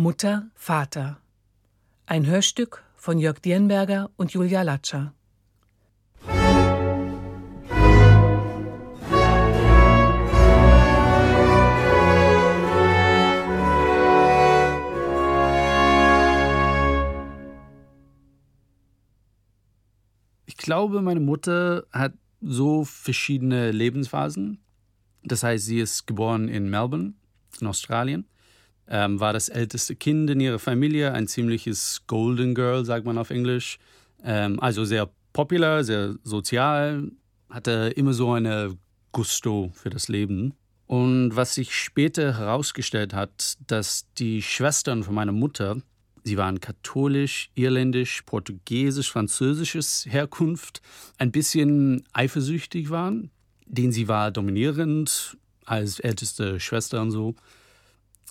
Mutter, Vater. Ein Hörstück von Jörg Dienberger und Julia Latscher. Ich glaube, meine Mutter hat so verschiedene Lebensphasen. Das heißt, sie ist geboren in Melbourne, in Australien, ähm, war das älteste Kind in ihrer Familie, ein ziemliches Golden Girl, sagt man auf Englisch. Ähm, also sehr popular, sehr sozial, hatte immer so eine Gusto für das Leben. Und was sich später herausgestellt hat, dass die Schwestern von meiner Mutter Sie waren katholisch, irländisch, portugiesisch, französisches Herkunft, ein bisschen eifersüchtig waren, den sie war dominierend als älteste Schwester und so.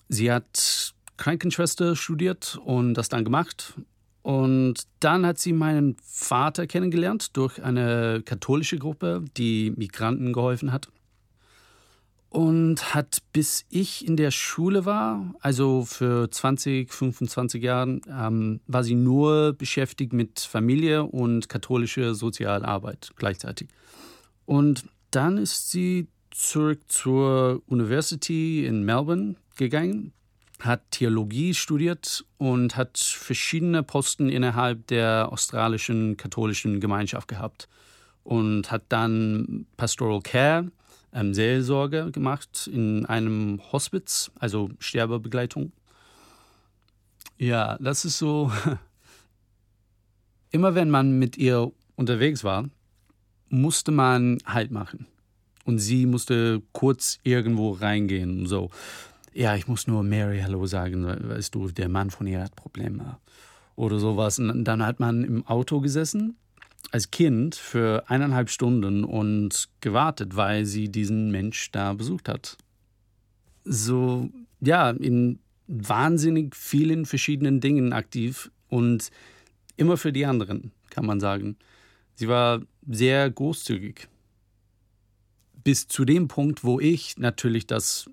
Sie hat Krankenschwester studiert und das dann gemacht. Und dann hat sie meinen Vater kennengelernt durch eine katholische Gruppe, die Migranten geholfen hat und hat bis ich in der Schule war, also für 20, 25 Jahren, ähm, war sie nur beschäftigt mit Familie und katholische Sozialarbeit gleichzeitig. Und dann ist sie zurück zur University in Melbourne gegangen, hat Theologie studiert und hat verschiedene Posten innerhalb der australischen katholischen Gemeinschaft gehabt und hat dann Pastoral Care ähm, Seelsorge gemacht in einem Hospiz, also Sterbebegleitung. Ja, das ist so. Immer wenn man mit ihr unterwegs war, musste man Halt machen. Und sie musste kurz irgendwo reingehen und so. Ja, ich muss nur Mary Hallo sagen, weißt du, der Mann von ihr hat Probleme. Oder sowas. Und dann hat man im Auto gesessen als Kind für eineinhalb Stunden und gewartet, weil sie diesen Mensch da besucht hat. So, ja, in wahnsinnig vielen verschiedenen Dingen aktiv und immer für die anderen, kann man sagen. Sie war sehr großzügig. Bis zu dem Punkt, wo ich natürlich das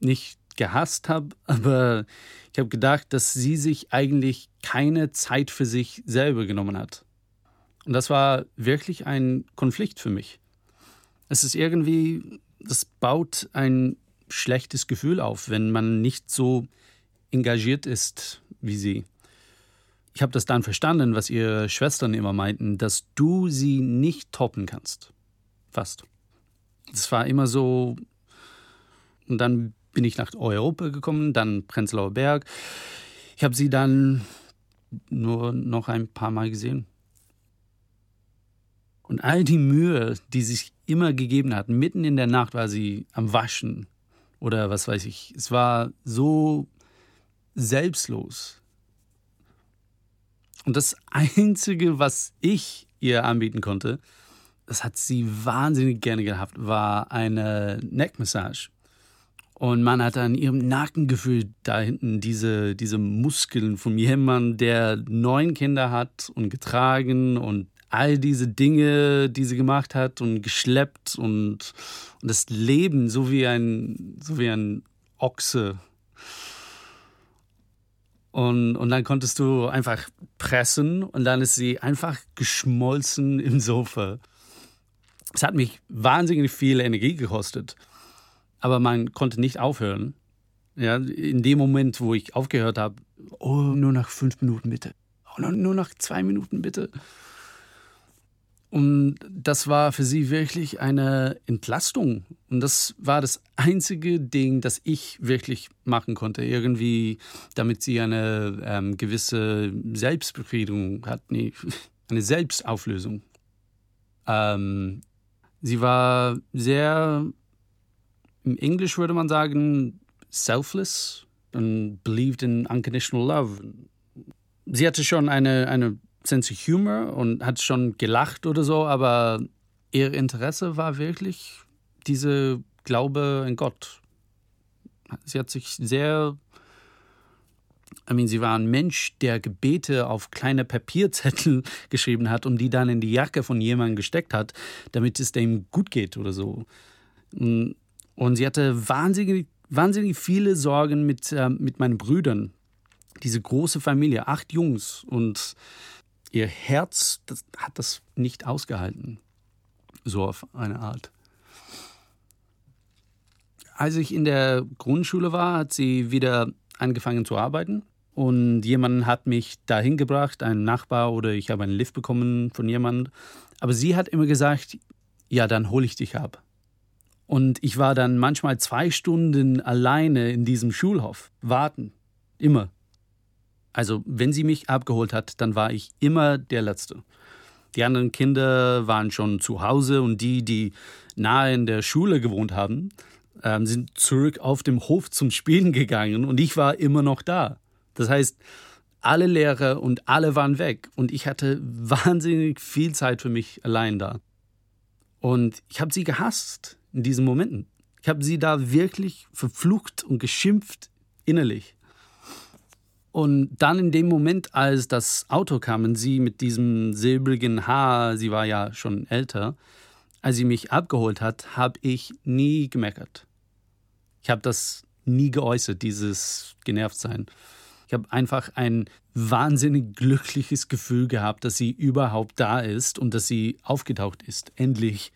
nicht gehasst habe, aber ich habe gedacht, dass sie sich eigentlich keine Zeit für sich selber genommen hat. Und das war wirklich ein Konflikt für mich. Es ist irgendwie, das baut ein schlechtes Gefühl auf, wenn man nicht so engagiert ist wie sie. Ich habe das dann verstanden, was ihre Schwestern immer meinten, dass du sie nicht toppen kannst. Fast. Es war immer so. Und dann bin ich nach Europa gekommen, dann Prenzlauer Berg. Ich habe sie dann nur noch ein paar Mal gesehen. Und all die Mühe, die sich immer gegeben hat, mitten in der Nacht war sie am Waschen oder was weiß ich. Es war so selbstlos. Und das Einzige, was ich ihr anbieten konnte, das hat sie wahnsinnig gerne gehabt, war eine Neckmassage. Und man hat an ihrem Nacken gefühlt, da hinten diese, diese Muskeln von jemandem, der neun Kinder hat und getragen und all diese Dinge, die sie gemacht hat und geschleppt und, und das Leben so wie ein, so wie ein Ochse. Und, und dann konntest du einfach pressen und dann ist sie einfach geschmolzen im Sofa. Es hat mich wahnsinnig viel Energie gekostet, aber man konnte nicht aufhören. Ja, in dem Moment, wo ich aufgehört habe, oh, nur nach fünf Minuten bitte. Oh, nur nach zwei Minuten bitte. Und das war für sie wirklich eine Entlastung. Und das war das einzige Ding, das ich wirklich machen konnte. Irgendwie, damit sie eine ähm, gewisse Selbstbefriedigung hat, nee, eine Selbstauflösung. Ähm, sie war sehr, im Englisch würde man sagen, selfless and believed in unconditional love. Sie hatte schon eine, eine Sense of Humor und hat schon gelacht oder so, aber ihr Interesse war wirklich diese Glaube in Gott. Sie hat sich sehr, I mean, sie war ein Mensch, der Gebete auf kleine Papierzettel geschrieben hat und die dann in die Jacke von jemandem gesteckt hat, damit es dem gut geht oder so. Sie hatte wahnsinnig, wahnsinnig viele Sorgen mit, äh, mit meinen Brüdern diese große Familie, acht Jungs und ihr Herz das hat das nicht ausgehalten. So auf eine Art. Als ich in der Grundschule war, hat sie wieder angefangen zu arbeiten. Und jemand hat mich dahin gebracht, ein Nachbar oder ich habe einen Lift bekommen von jemandem. Aber sie hat immer gesagt, ja, dann hole ich dich ab. Und ich war dann manchmal zwei Stunden alleine in diesem Schulhof, warten. Immer. Also, wenn sie mich abgeholt hat, dann war ich immer der Letzte. Die anderen Kinder waren schon zu Hause und die, die nahe in der Schule gewohnt haben, ähm, sind zurück auf dem Hof zum Spielen gegangen und ich war immer noch da. Das heißt, alle Lehrer und alle waren weg und ich hatte wahnsinnig viel Zeit für mich allein da. Und ich habe sie gehasst in diesen Momenten. Ich habe sie da wirklich verflucht und geschimpft innerlich. Und dann in dem Moment, als das Auto kam und sie mit diesem silbrigen Haar, sie war ja schon älter, als sie mich abgeholt hat, habe ich nie gemeckert. Ich habe das nie geäußert, dieses Genervtsein. Ich habe einfach ein wahnsinnig glückliches Gefühl gehabt, dass sie überhaupt da ist und dass sie aufgetaucht ist. Endlich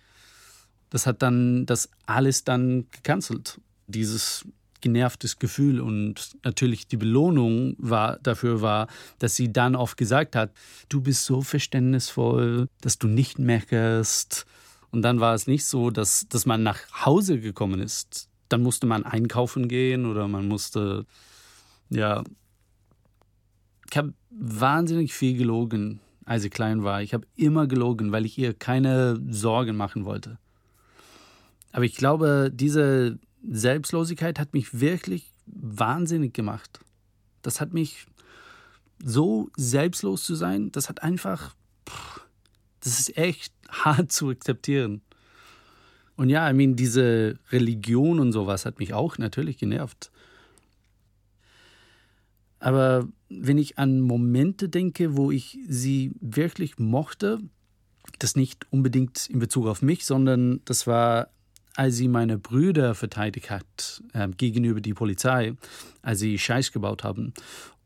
das hat dann das alles dann gecancelt. Dieses genervtes Gefühl und natürlich die Belohnung war dafür war, dass sie dann oft gesagt hat, du bist so verständnisvoll, dass du nicht meckerst. Und dann war es nicht so, dass, dass man nach Hause gekommen ist. Dann musste man einkaufen gehen oder man musste, ja. Ich habe wahnsinnig viel gelogen, als ich klein war. Ich habe immer gelogen, weil ich ihr keine Sorgen machen wollte. Aber ich glaube, diese Selbstlosigkeit hat mich wirklich wahnsinnig gemacht. Das hat mich so selbstlos zu sein, das hat einfach, das ist echt hart zu akzeptieren. Und ja, ich meine, diese Religion und sowas hat mich auch natürlich genervt. Aber wenn ich an Momente denke, wo ich sie wirklich mochte, das nicht unbedingt in Bezug auf mich, sondern das war als sie meine Brüder verteidigt hat äh, gegenüber die Polizei, als sie Scheiß gebaut haben.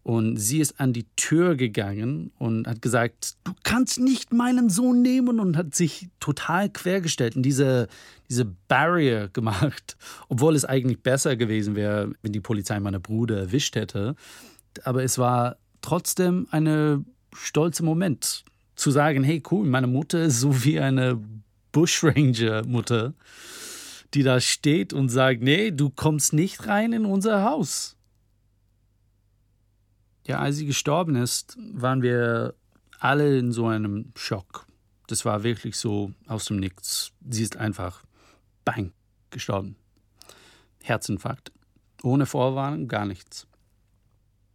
Und sie ist an die Tür gegangen und hat gesagt, du kannst nicht meinen Sohn nehmen und hat sich total quergestellt und diese, diese Barrier gemacht, obwohl es eigentlich besser gewesen wäre, wenn die Polizei meinen Bruder erwischt hätte. Aber es war trotzdem ein stolzer Moment, zu sagen, hey cool, meine Mutter ist so wie eine Bushranger-Mutter die da steht und sagt, nee, du kommst nicht rein in unser Haus. Ja, als sie gestorben ist, waren wir alle in so einem Schock. Das war wirklich so aus dem Nichts. Sie ist einfach, bang, gestorben. Herzinfarkt. Ohne Vorwarnung, gar nichts.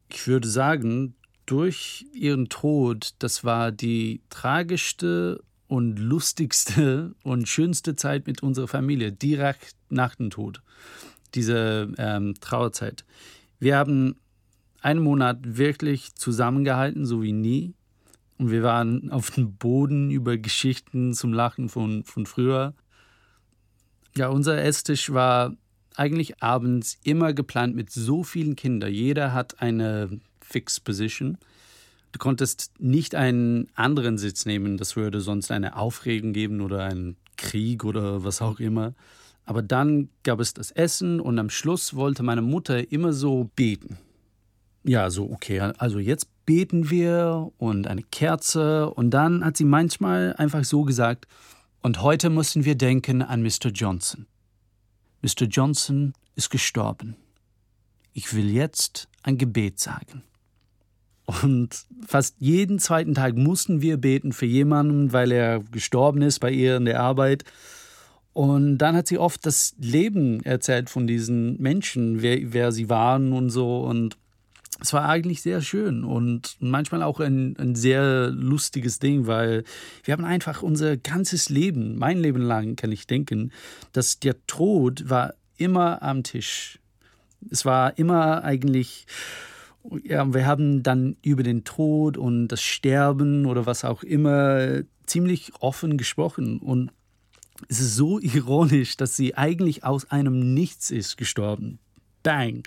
Ich würde sagen, durch ihren Tod, das war die tragischste und lustigste und schönste Zeit mit unserer Familie, direkt nach dem Tod, diese ähm, Trauerzeit. Wir haben einen Monat wirklich zusammengehalten, so wie nie. Und wir waren auf dem Boden über Geschichten zum Lachen von, von früher. Ja, unser Esstisch war eigentlich abends immer geplant mit so vielen Kindern. Jeder hat eine Fixed Position. Du konntest nicht einen anderen Sitz nehmen, das würde sonst eine Aufregung geben oder einen Krieg oder was auch immer. Aber dann gab es das Essen und am Schluss wollte meine Mutter immer so beten. Ja, so, okay, also jetzt beten wir und eine Kerze. Und dann hat sie manchmal einfach so gesagt, und heute müssen wir denken an Mr. Johnson. Mr. Johnson ist gestorben. Ich will jetzt ein Gebet sagen. Und fast jeden zweiten Tag mussten wir beten für jemanden, weil er gestorben ist bei ihr in der Arbeit. Und dann hat sie oft das Leben erzählt von diesen Menschen, wer, wer sie waren und so. Und es war eigentlich sehr schön und manchmal auch ein, ein sehr lustiges Ding, weil wir haben einfach unser ganzes Leben, mein Leben lang kann ich denken, dass der Tod war immer am Tisch. Es war immer eigentlich ja, wir haben dann über den Tod und das Sterben oder was auch immer ziemlich offen gesprochen. Und es ist so ironisch, dass sie eigentlich aus einem Nichts ist gestorben. Bang.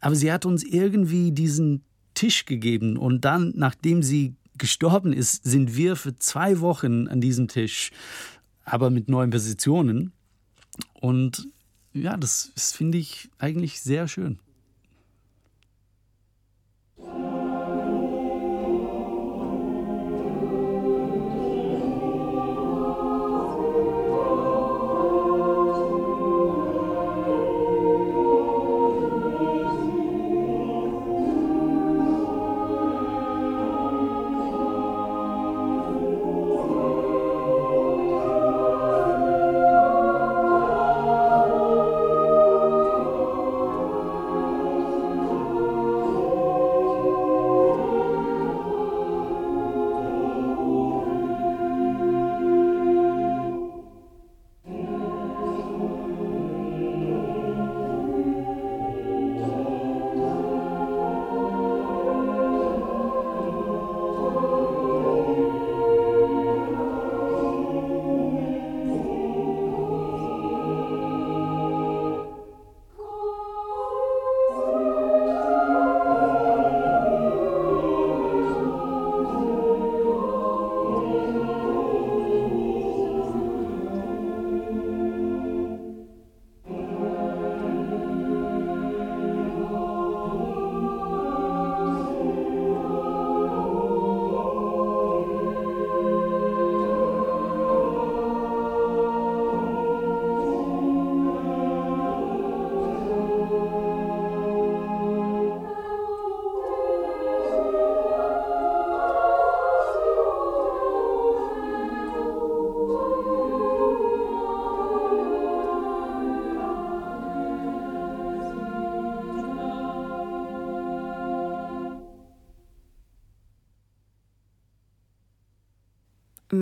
Aber sie hat uns irgendwie diesen Tisch gegeben und dann, nachdem sie gestorben ist, sind wir für zwei Wochen an diesem Tisch, aber mit neuen Positionen. Und ja, das, das finde ich eigentlich sehr schön.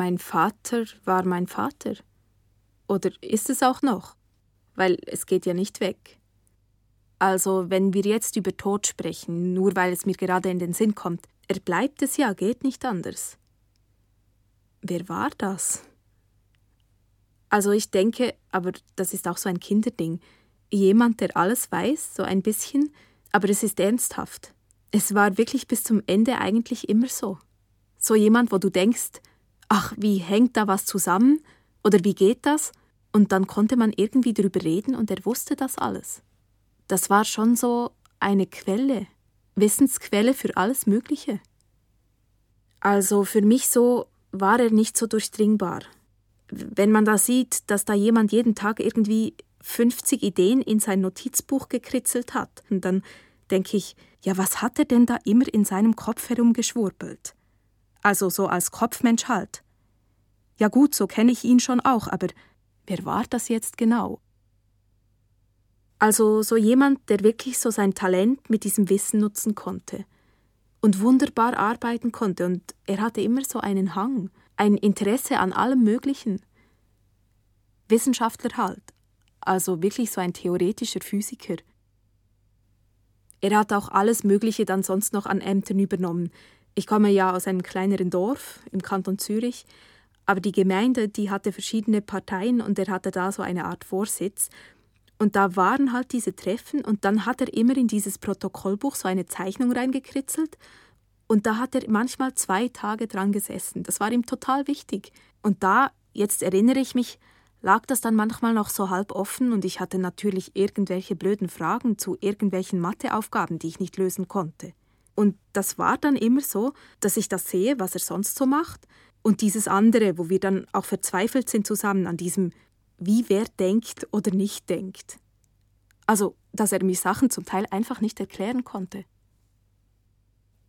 Mein Vater war mein Vater. Oder ist es auch noch? Weil es geht ja nicht weg. Also, wenn wir jetzt über Tod sprechen, nur weil es mir gerade in den Sinn kommt, er bleibt es ja, geht nicht anders. Wer war das? Also ich denke, aber das ist auch so ein Kinderding, jemand, der alles weiß, so ein bisschen, aber es ist ernsthaft. Es war wirklich bis zum Ende eigentlich immer so. So jemand, wo du denkst, ach, wie hängt da was zusammen oder wie geht das? Und dann konnte man irgendwie darüber reden und er wusste das alles. Das war schon so eine Quelle, Wissensquelle für alles Mögliche. Also für mich so war er nicht so durchdringbar. Wenn man da sieht, dass da jemand jeden Tag irgendwie 50 Ideen in sein Notizbuch gekritzelt hat, dann denke ich, ja, was hat er denn da immer in seinem Kopf herumgeschwurbelt? Also so als Kopfmensch halt. Ja gut, so kenne ich ihn schon auch, aber wer war das jetzt genau? Also so jemand, der wirklich so sein Talent mit diesem Wissen nutzen konnte und wunderbar arbeiten konnte und er hatte immer so einen Hang, ein Interesse an allem Möglichen. Wissenschaftler halt, also wirklich so ein theoretischer Physiker. Er hat auch alles Mögliche dann sonst noch an Ämtern übernommen, ich komme ja aus einem kleineren Dorf im Kanton Zürich, aber die Gemeinde, die hatte verschiedene Parteien und er hatte da so eine Art Vorsitz. Und da waren halt diese Treffen und dann hat er immer in dieses Protokollbuch so eine Zeichnung reingekritzelt und da hat er manchmal zwei Tage dran gesessen. Das war ihm total wichtig. Und da, jetzt erinnere ich mich, lag das dann manchmal noch so halb offen und ich hatte natürlich irgendwelche blöden Fragen zu irgendwelchen Matheaufgaben, die ich nicht lösen konnte. Und das war dann immer so, dass ich das sehe, was er sonst so macht, und dieses andere, wo wir dann auch verzweifelt sind zusammen an diesem, wie wer denkt oder nicht denkt. Also, dass er mir Sachen zum Teil einfach nicht erklären konnte.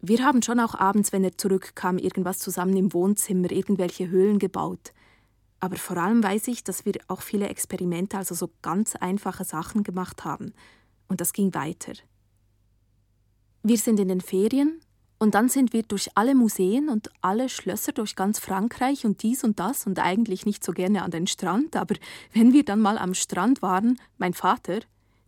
Wir haben schon auch abends, wenn er zurückkam, irgendwas zusammen im Wohnzimmer, irgendwelche Höhlen gebaut. Aber vor allem weiß ich, dass wir auch viele Experimente, also so ganz einfache Sachen gemacht haben. Und das ging weiter. Wir sind in den Ferien und dann sind wir durch alle Museen und alle Schlösser durch ganz Frankreich und dies und das und eigentlich nicht so gerne an den Strand, aber wenn wir dann mal am Strand waren, mein Vater,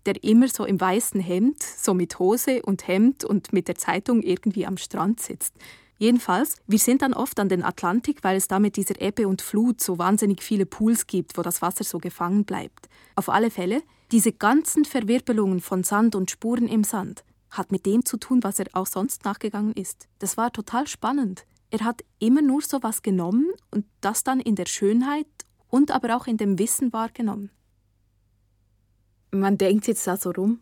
der immer so im weißen Hemd, so mit Hose und Hemd und mit der Zeitung irgendwie am Strand sitzt. Jedenfalls, wir sind dann oft an den Atlantik, weil es da mit dieser Ebbe und Flut so wahnsinnig viele Pools gibt, wo das Wasser so gefangen bleibt. Auf alle Fälle, diese ganzen Verwirbelungen von Sand und Spuren im Sand, hat mit dem zu tun, was er auch sonst nachgegangen ist. Das war total spannend. Er hat immer nur so was genommen und das dann in der Schönheit und aber auch in dem Wissen wahrgenommen. Man denkt jetzt da so rum,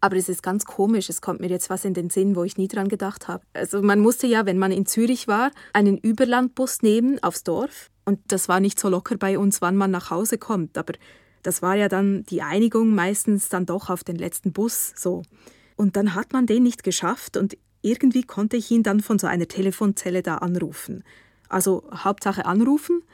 aber es ist ganz komisch, es kommt mir jetzt was in den Sinn, wo ich nie dran gedacht habe. Also man musste ja, wenn man in Zürich war, einen Überlandbus nehmen aufs Dorf. Und das war nicht so locker bei uns, wann man nach Hause kommt. Aber das war ja dann die Einigung meistens dann doch auf den letzten Bus so. Und dann hat man den nicht geschafft und irgendwie konnte ich ihn dann von so einer Telefonzelle da anrufen. Also Hauptsache anrufen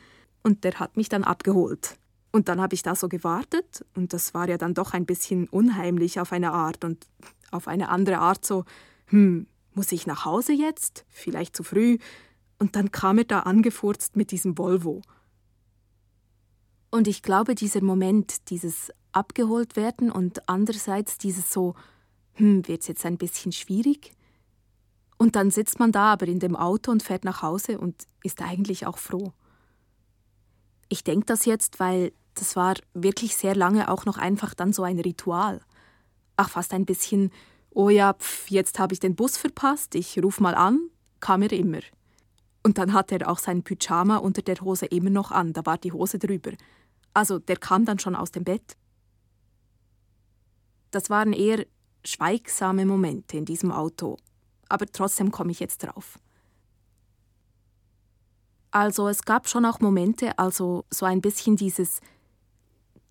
und der hat mich dann abgeholt. Und dann habe ich da so gewartet und das war ja dann doch ein bisschen unheimlich auf eine Art und auf eine andere Art so, hm, muss ich nach Hause jetzt? Vielleicht zu früh. Und dann kam er da angefurzt mit diesem Volvo. Und ich glaube, dieser Moment, dieses abgeholt werden und andererseits dieses so, hm, wird's jetzt ein bisschen schwierig? Und dann sitzt man da aber in dem Auto und fährt nach Hause und ist eigentlich auch froh. Ich denke das jetzt, weil das war wirklich sehr lange auch noch einfach dann so ein Ritual. Ach, fast ein bisschen, oh ja, pf, jetzt habe ich den Bus verpasst, ich ruf mal an, kam er immer. Und dann hatte er auch sein Pyjama unter der Hose immer noch an, da war die Hose drüber. Also der kam dann schon aus dem Bett. Das waren eher schweigsame Momente in diesem Auto, aber trotzdem komme ich jetzt drauf. Also es gab schon auch Momente, also so ein bisschen dieses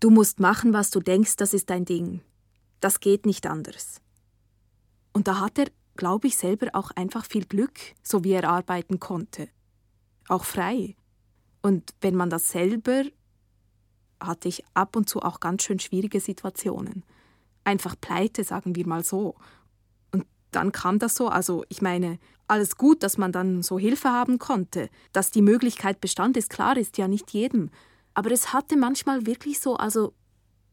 Du musst machen, was du denkst, das ist dein Ding. Das geht nicht anders. Und da hat er, glaube ich, selber auch einfach viel Glück, so wie er arbeiten konnte. Auch frei. Und wenn man das selber, hatte ich ab und zu auch ganz schön schwierige Situationen. Einfach pleite, sagen wir mal so. Und dann kam das so, also ich meine, alles gut, dass man dann so Hilfe haben konnte. Dass die Möglichkeit bestand, ist klar, ist ja nicht jedem. Aber es hatte manchmal wirklich so, also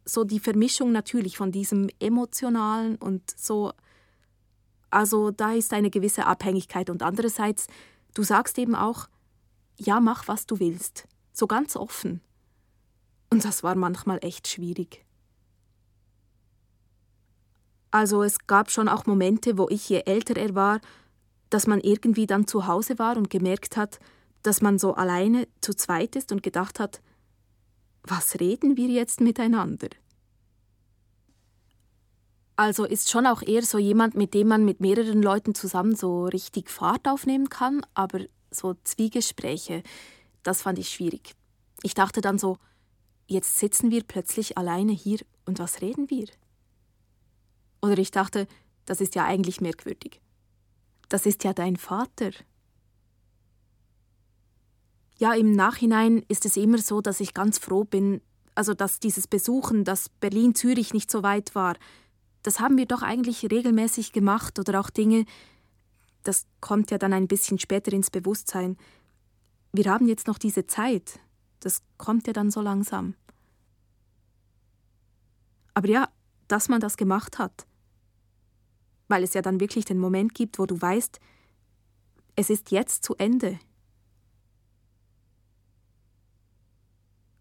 so die Vermischung natürlich von diesem emotionalen und so, also da ist eine gewisse Abhängigkeit und andererseits, du sagst eben auch, ja, mach was du willst, so ganz offen. Und das war manchmal echt schwierig. Also es gab schon auch Momente, wo ich, je älter er war, dass man irgendwie dann zu Hause war und gemerkt hat, dass man so alleine zu zweit ist und gedacht hat, was reden wir jetzt miteinander? Also ist schon auch eher so jemand, mit dem man mit mehreren Leuten zusammen so richtig Fahrt aufnehmen kann, aber so Zwiegespräche, das fand ich schwierig. Ich dachte dann so, jetzt sitzen wir plötzlich alleine hier und was reden wir? Oder ich dachte, das ist ja eigentlich merkwürdig. Das ist ja dein Vater. Ja, im Nachhinein ist es immer so, dass ich ganz froh bin, also dass dieses Besuchen, dass Berlin-Zürich nicht so weit war, das haben wir doch eigentlich regelmäßig gemacht oder auch Dinge, das kommt ja dann ein bisschen später ins Bewusstsein. Wir haben jetzt noch diese Zeit, das kommt ja dann so langsam. Aber ja, dass man das gemacht hat, weil es ja dann wirklich den Moment gibt, wo du weißt, es ist jetzt zu Ende.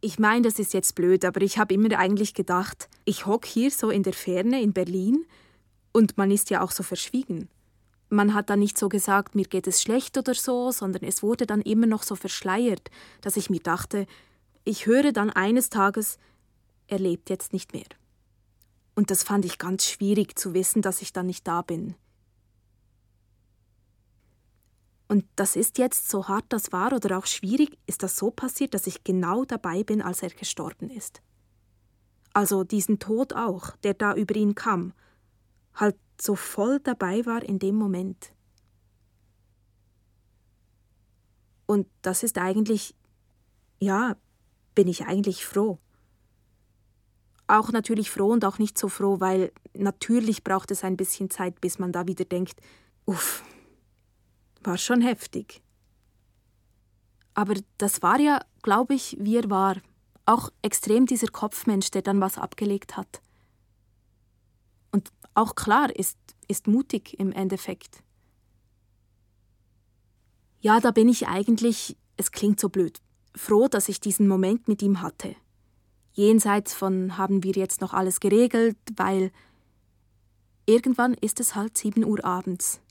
Ich meine, das ist jetzt blöd, aber ich habe immer eigentlich gedacht, ich hock hier so in der Ferne in Berlin und man ist ja auch so verschwiegen. Man hat dann nicht so gesagt, mir geht es schlecht oder so, sondern es wurde dann immer noch so verschleiert, dass ich mir dachte, ich höre dann eines Tages, er lebt jetzt nicht mehr. Und das fand ich ganz schwierig zu wissen, dass ich dann nicht da bin. Und das ist jetzt, so hart das war oder auch schwierig, ist das so passiert, dass ich genau dabei bin, als er gestorben ist. Also diesen Tod auch, der da über ihn kam, halt so voll dabei war in dem Moment. Und das ist eigentlich, ja, bin ich eigentlich froh. Auch natürlich froh und auch nicht so froh, weil natürlich braucht es ein bisschen Zeit, bis man da wieder denkt, uff, war schon heftig. Aber das war ja, glaube ich, wie er war. Auch extrem dieser Kopfmensch, der dann was abgelegt hat. Und auch klar, ist, ist mutig im Endeffekt. Ja, da bin ich eigentlich, es klingt so blöd, froh, dass ich diesen Moment mit ihm hatte. Jenseits von haben wir jetzt noch alles geregelt, weil irgendwann ist es halt 7 Uhr abends.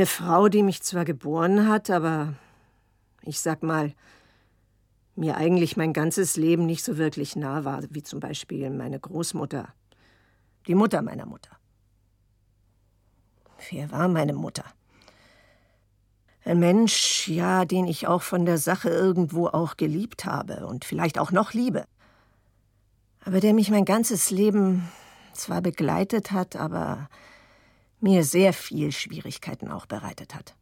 Eine Frau, die mich zwar geboren hat, aber ich sag mal, mir eigentlich mein ganzes Leben nicht so wirklich nah war, wie zum Beispiel meine Großmutter, die Mutter meiner Mutter. Wer war meine Mutter? Ein Mensch, ja, den ich auch von der Sache irgendwo auch geliebt habe und vielleicht auch noch liebe. Aber der mich mein ganzes Leben zwar begleitet hat, aber mir sehr viel Schwierigkeiten auch bereitet hat.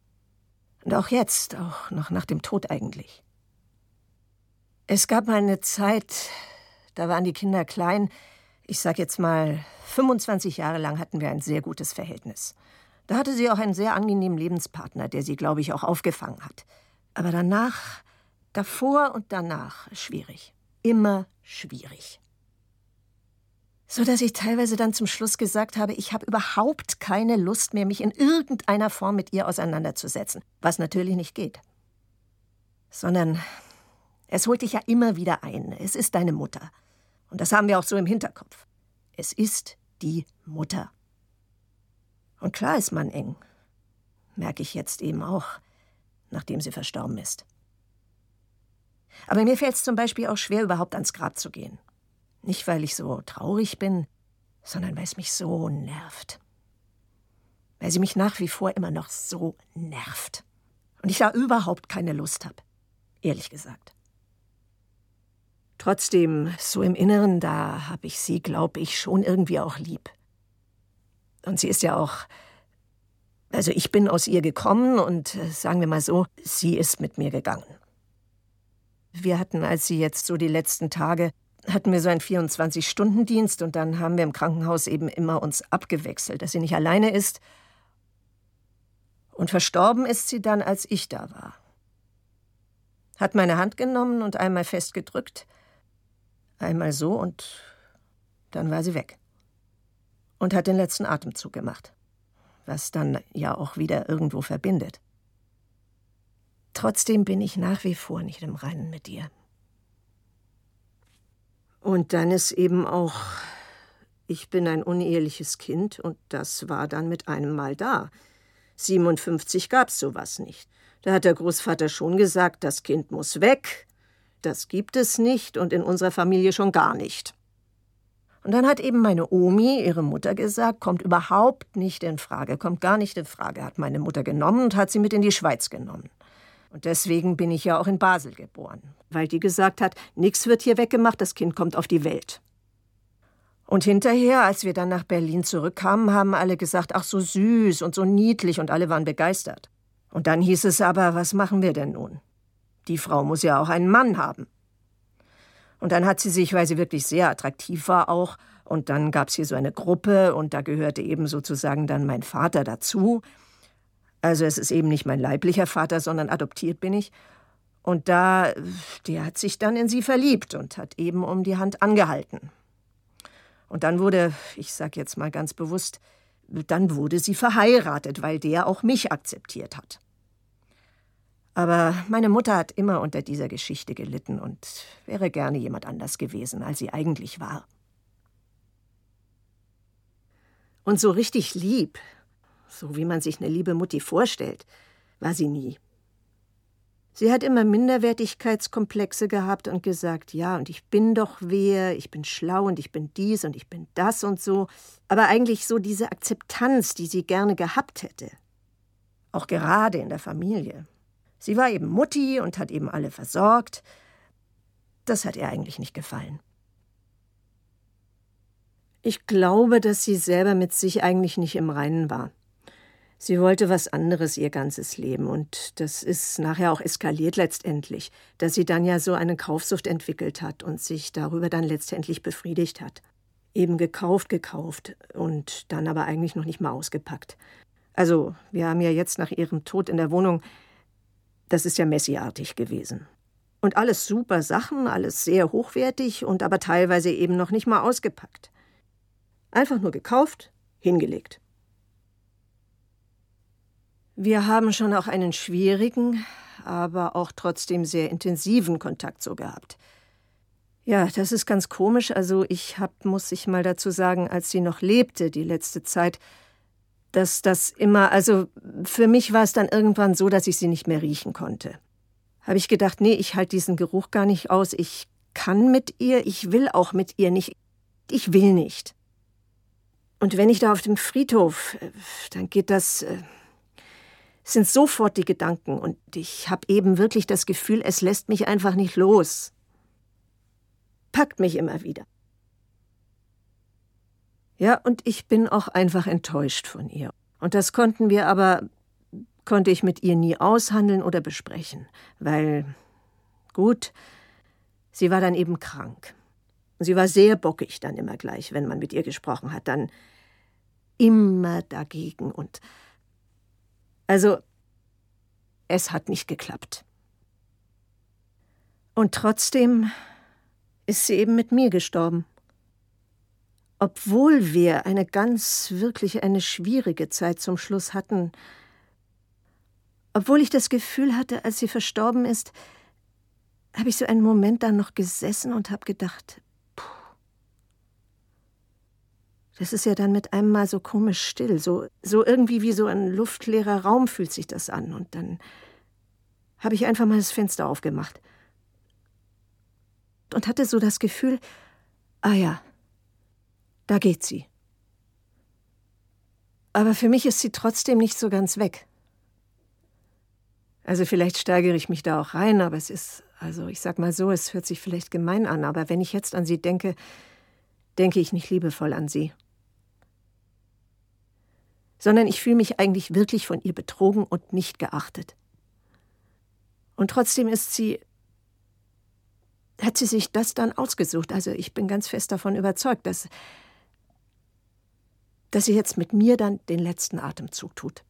Und auch jetzt, auch noch nach dem Tod eigentlich. Es gab mal eine Zeit, da waren die Kinder klein. Ich sag jetzt mal, 25 Jahre lang hatten wir ein sehr gutes Verhältnis. Da hatte sie auch einen sehr angenehmen Lebenspartner, der sie, glaube ich, auch aufgefangen hat. Aber danach, davor und danach, schwierig. Immer schwierig so dass ich teilweise dann zum Schluss gesagt habe, ich habe überhaupt keine Lust mehr, mich in irgendeiner Form mit ihr auseinanderzusetzen, was natürlich nicht geht. Sondern es holt dich ja immer wieder ein. Es ist deine Mutter. Und das haben wir auch so im Hinterkopf. Es ist die Mutter. Und klar ist man eng. Merke ich jetzt eben auch, nachdem sie verstorben ist. Aber mir fällt es zum Beispiel auch schwer, überhaupt ans Grab zu gehen. Nicht, weil ich so traurig bin, sondern weil es mich so nervt. Weil sie mich nach wie vor immer noch so nervt. Und ich da überhaupt keine Lust habe. Ehrlich gesagt. Trotzdem, so im Inneren, da habe ich sie, glaube ich, schon irgendwie auch lieb. Und sie ist ja auch. Also ich bin aus ihr gekommen und äh, sagen wir mal so, sie ist mit mir gegangen. Wir hatten, als sie jetzt so die letzten Tage hatten wir so einen 24-Stunden-Dienst und dann haben wir im Krankenhaus eben immer uns abgewechselt, dass sie nicht alleine ist. Und verstorben ist sie dann, als ich da war. Hat meine Hand genommen und einmal festgedrückt, einmal so und dann war sie weg. Und hat den letzten Atemzug gemacht, was dann ja auch wieder irgendwo verbindet. Trotzdem bin ich nach wie vor nicht im Reinen mit ihr. Und dann ist eben auch, ich bin ein uneheliches Kind und das war dann mit einem Mal da. 57 gab's sowas nicht. Da hat der Großvater schon gesagt, das Kind muss weg. Das gibt es nicht und in unserer Familie schon gar nicht. Und dann hat eben meine Omi, ihre Mutter, gesagt, kommt überhaupt nicht in Frage, kommt gar nicht in Frage, hat meine Mutter genommen und hat sie mit in die Schweiz genommen. Und deswegen bin ich ja auch in Basel geboren, weil die gesagt hat, nichts wird hier weggemacht, das Kind kommt auf die Welt. Und hinterher, als wir dann nach Berlin zurückkamen, haben alle gesagt, ach so süß und so niedlich und alle waren begeistert. Und dann hieß es aber, was machen wir denn nun? Die Frau muss ja auch einen Mann haben. Und dann hat sie sich, weil sie wirklich sehr attraktiv war, auch, und dann gab es hier so eine Gruppe, und da gehörte eben sozusagen dann mein Vater dazu. Also es ist eben nicht mein leiblicher Vater, sondern adoptiert bin ich. Und da, der hat sich dann in sie verliebt und hat eben um die Hand angehalten. Und dann wurde, ich sag jetzt mal ganz bewusst, dann wurde sie verheiratet, weil der auch mich akzeptiert hat. Aber meine Mutter hat immer unter dieser Geschichte gelitten und wäre gerne jemand anders gewesen, als sie eigentlich war. Und so richtig lieb, so wie man sich eine liebe Mutti vorstellt, war sie nie. Sie hat immer Minderwertigkeitskomplexe gehabt und gesagt, ja, und ich bin doch wer, ich bin schlau und ich bin dies und ich bin das und so, aber eigentlich so diese Akzeptanz, die sie gerne gehabt hätte. Auch gerade in der Familie. Sie war eben Mutti und hat eben alle versorgt. Das hat ihr eigentlich nicht gefallen. Ich glaube, dass sie selber mit sich eigentlich nicht im Reinen war. Sie wollte was anderes ihr ganzes Leben und das ist nachher auch eskaliert letztendlich, dass sie dann ja so eine Kaufsucht entwickelt hat und sich darüber dann letztendlich befriedigt hat. Eben gekauft, gekauft und dann aber eigentlich noch nicht mal ausgepackt. Also, wir haben ja jetzt nach ihrem Tod in der Wohnung das ist ja Messi-artig gewesen. Und alles super Sachen, alles sehr hochwertig und aber teilweise eben noch nicht mal ausgepackt. Einfach nur gekauft, hingelegt. Wir haben schon auch einen schwierigen, aber auch trotzdem sehr intensiven Kontakt so gehabt. Ja, das ist ganz komisch. Also ich hab, muss ich mal dazu sagen, als sie noch lebte, die letzte Zeit, dass das immer, also für mich war es dann irgendwann so, dass ich sie nicht mehr riechen konnte. Habe ich gedacht, nee, ich halte diesen Geruch gar nicht aus. Ich kann mit ihr, ich will auch mit ihr nicht. Ich will nicht. Und wenn ich da auf dem Friedhof, äh, dann geht das, äh, sind sofort die Gedanken und ich habe eben wirklich das Gefühl, es lässt mich einfach nicht los. Packt mich immer wieder. Ja, und ich bin auch einfach enttäuscht von ihr. Und das konnten wir aber, konnte ich mit ihr nie aushandeln oder besprechen, weil, gut, sie war dann eben krank. Sie war sehr bockig dann immer gleich, wenn man mit ihr gesprochen hat, dann immer dagegen und also es hat nicht geklappt. Und trotzdem ist sie eben mit mir gestorben obwohl wir eine ganz wirklich eine schwierige Zeit zum Schluss hatten, obwohl ich das Gefühl hatte, als sie verstorben ist, habe ich so einen Moment da noch gesessen und habe gedacht, puh, das ist ja dann mit einem Mal so komisch still, so, so irgendwie wie so ein luftleerer Raum fühlt sich das an. Und dann habe ich einfach mal das Fenster aufgemacht und hatte so das Gefühl, ah ja, da geht sie. Aber für mich ist sie trotzdem nicht so ganz weg. Also vielleicht steigere ich mich da auch rein, aber es ist, also ich sag mal so, es hört sich vielleicht gemein an, aber wenn ich jetzt an sie denke, denke ich nicht liebevoll an sie. Sondern ich fühle mich eigentlich wirklich von ihr betrogen und nicht geachtet. Und trotzdem ist sie hat sie sich das dann ausgesucht. Also ich bin ganz fest davon überzeugt, dass dass sie jetzt mit mir dann den letzten Atemzug tut.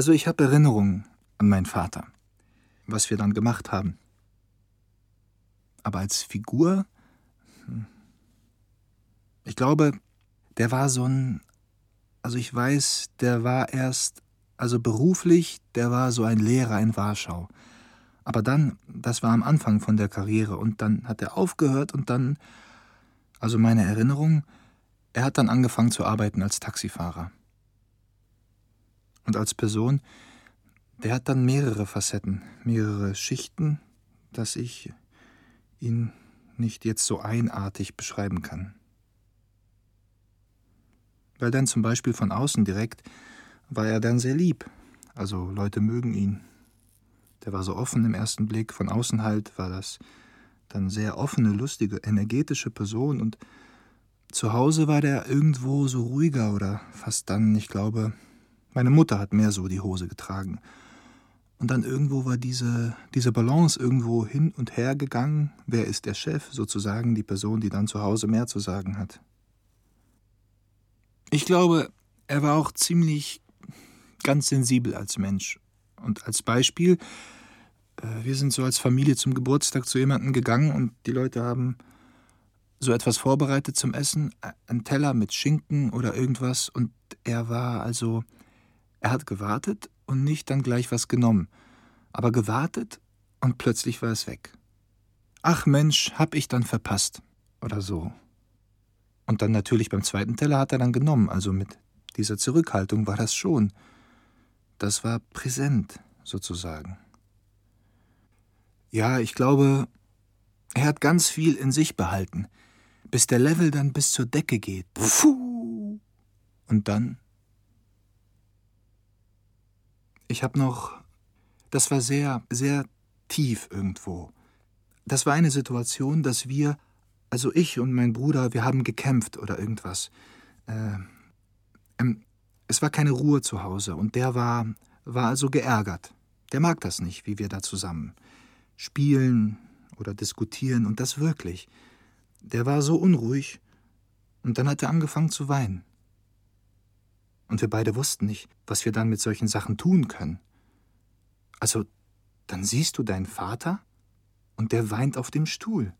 Also ich habe Erinnerungen an meinen Vater, was wir dann gemacht haben. Aber als Figur, hm, ich glaube, der war so ein, also ich weiß, der war erst, also beruflich, der war so ein Lehrer in Warschau. Aber dann, das war am Anfang von der Karriere und dann hat er aufgehört und dann, also meine Erinnerung, er hat dann angefangen zu arbeiten als Taxifahrer. Und als Person, der hat dann mehrere Facetten, mehrere Schichten, dass ich ihn nicht jetzt so einartig beschreiben kann. Weil dann zum Beispiel von außen direkt war er dann sehr lieb, also Leute mögen ihn. Der war so offen im ersten Blick, von außen halt war das dann sehr offene, lustige, energetische Person und zu Hause war der irgendwo so ruhiger oder fast dann, ich glaube, meine Mutter hat mehr so die Hose getragen. Und dann irgendwo war diese, diese Balance irgendwo hin und her gegangen. Wer ist der Chef, sozusagen die Person, die dann zu Hause mehr zu sagen hat? Ich glaube, er war auch ziemlich ganz sensibel als Mensch. Und als Beispiel, äh, wir sind so als Familie zum Geburtstag zu jemandem gegangen und die Leute haben so etwas vorbereitet zum Essen, ein Teller mit Schinken oder irgendwas, und er war also er hat gewartet und nicht dann gleich was genommen, aber gewartet und plötzlich war es weg. Ach Mensch, hab ich dann verpasst. Oder so. Und dann natürlich beim zweiten Teller hat er dann genommen, also mit dieser Zurückhaltung war das schon. Das war präsent, sozusagen. Ja, ich glaube, er hat ganz viel in sich behalten, bis der Level dann bis zur Decke geht. Puh. Und dann ich habe noch, das war sehr, sehr tief irgendwo. Das war eine Situation, dass wir, also ich und mein Bruder, wir haben gekämpft oder irgendwas. Äh, ähm, es war keine Ruhe zu Hause und der war, war also geärgert. Der mag das nicht, wie wir da zusammen spielen oder diskutieren und das wirklich. Der war so unruhig und dann hat er angefangen zu weinen und wir beide wussten nicht, was wir dann mit solchen Sachen tun können. Also, dann siehst du deinen Vater und der weint auf dem Stuhl.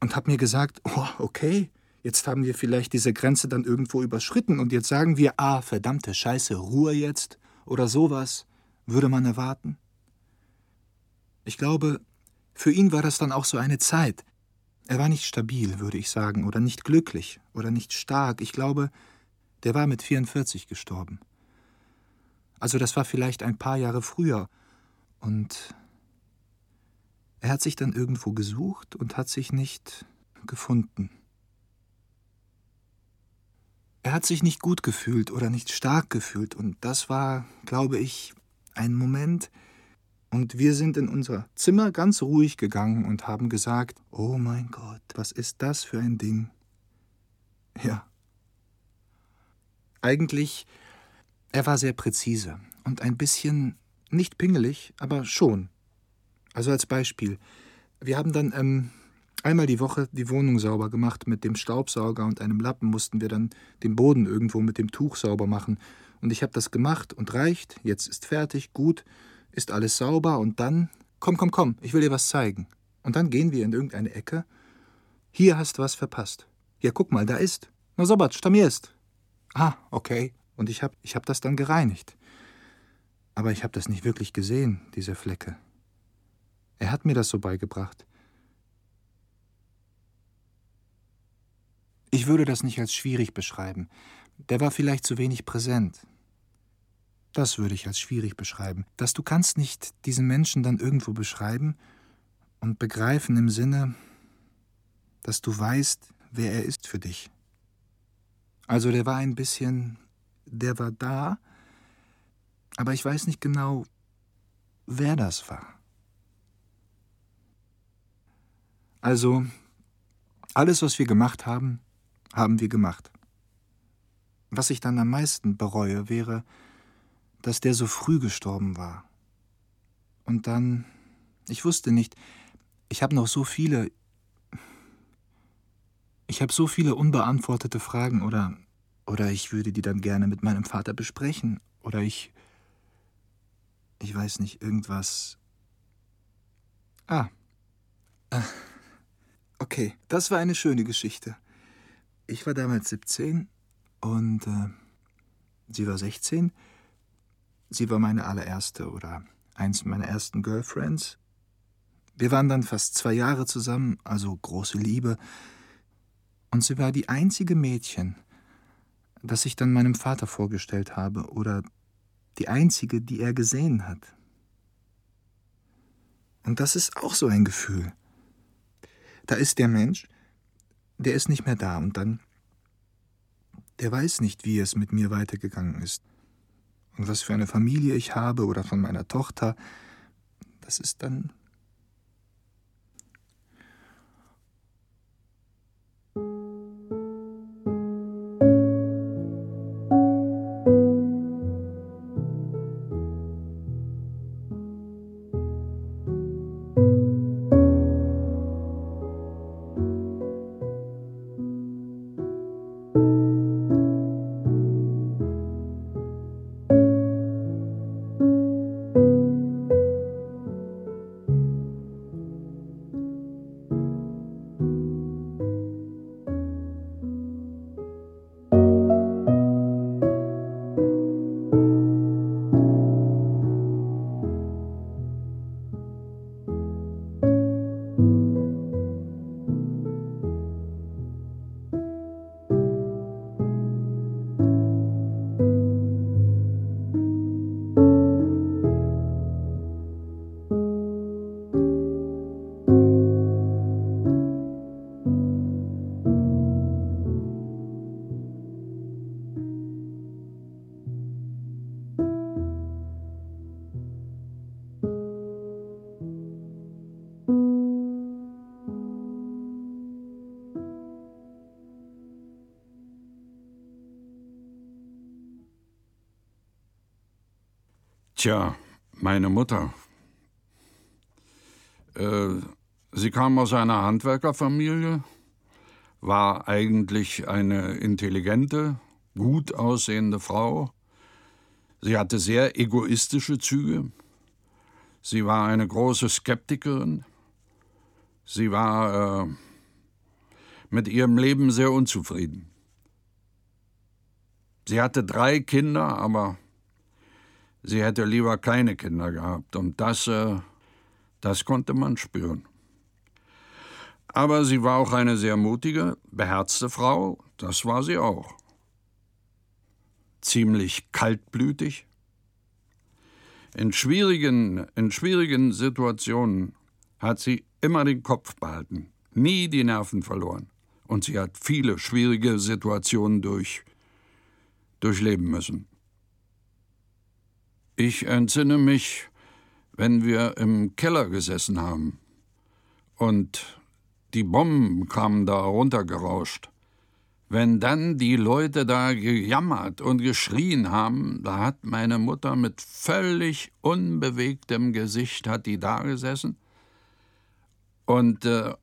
Und hab mir gesagt, oh, okay, jetzt haben wir vielleicht diese Grenze dann irgendwo überschritten und jetzt sagen wir, ah, verdammte Scheiße, Ruhe jetzt oder sowas, würde man erwarten. Ich glaube, für ihn war das dann auch so eine Zeit. Er war nicht stabil, würde ich sagen, oder nicht glücklich oder nicht stark. Ich glaube, der war mit 44 gestorben. Also das war vielleicht ein paar Jahre früher. Und er hat sich dann irgendwo gesucht und hat sich nicht gefunden. Er hat sich nicht gut gefühlt oder nicht stark gefühlt. Und das war, glaube ich, ein Moment, und wir sind in unser Zimmer ganz ruhig gegangen und haben gesagt, oh mein Gott, was ist das für ein Ding? Ja, eigentlich, er war sehr präzise und ein bisschen nicht pingelig, aber schon. Also als Beispiel, wir haben dann ähm, einmal die Woche die Wohnung sauber gemacht mit dem Staubsauger und einem Lappen mussten wir dann den Boden irgendwo mit dem Tuch sauber machen. Und ich habe das gemacht und reicht, jetzt ist fertig, gut, ist alles sauber und dann, komm, komm, komm, ich will dir was zeigen. Und dann gehen wir in irgendeine Ecke. Hier hast du was verpasst. Ja, guck mal, da ist. Na, zobacz, tam ist. Ah, okay. Und ich habe ich hab das dann gereinigt. Aber ich habe das nicht wirklich gesehen, diese Flecke. Er hat mir das so beigebracht. Ich würde das nicht als schwierig beschreiben. Der war vielleicht zu wenig präsent. Das würde ich als schwierig beschreiben. Dass du kannst nicht diesen Menschen dann irgendwo beschreiben und begreifen im Sinne, dass du weißt, wer er ist für dich. Also der war ein bisschen, der war da, aber ich weiß nicht genau, wer das war. Also, alles, was wir gemacht haben, haben wir gemacht. Was ich dann am meisten bereue, wäre, dass der so früh gestorben war. Und dann, ich wusste nicht, ich habe noch so viele, ich habe so viele unbeantwortete Fragen oder oder ich würde die dann gerne mit meinem Vater besprechen oder ich ich weiß nicht, irgendwas. Ah. ah. Okay, das war eine schöne Geschichte. Ich war damals 17 und äh, sie war 16. Sie war meine allererste oder eins meiner ersten Girlfriends. Wir waren dann fast zwei Jahre zusammen, also große Liebe. Und sie war die einzige Mädchen, das ich dann meinem Vater vorgestellt habe oder die einzige, die er gesehen hat. Und das ist auch so ein Gefühl. Da ist der Mensch, der ist nicht mehr da und dann, der weiß nicht, wie es mit mir weitergegangen ist. Und was für eine Familie ich habe oder von meiner Tochter, das ist dann Tja, meine Mutter. Äh, sie kam aus einer Handwerkerfamilie, war eigentlich eine intelligente, gut aussehende Frau. Sie hatte sehr egoistische Züge. Sie war eine große Skeptikerin. Sie war äh, mit ihrem Leben sehr unzufrieden. Sie hatte drei Kinder, aber sie hätte lieber keine Kinder gehabt. Und das, äh, das konnte man spüren. Aber sie war auch eine sehr mutige, beherzte Frau, das war sie auch. Ziemlich kaltblütig. In schwierigen, in schwierigen Situationen hat sie immer den Kopf behalten, nie die Nerven verloren. Und sie hat viele schwierige Situationen durch, durchleben müssen. Ich entsinne mich, wenn wir im Keller gesessen haben. Und die Bomben kamen da runtergerauscht. Wenn dann die Leute da gejammert und geschrien haben, da hat meine Mutter mit völlig unbewegtem Gesicht hat die da gesessen. Und äh,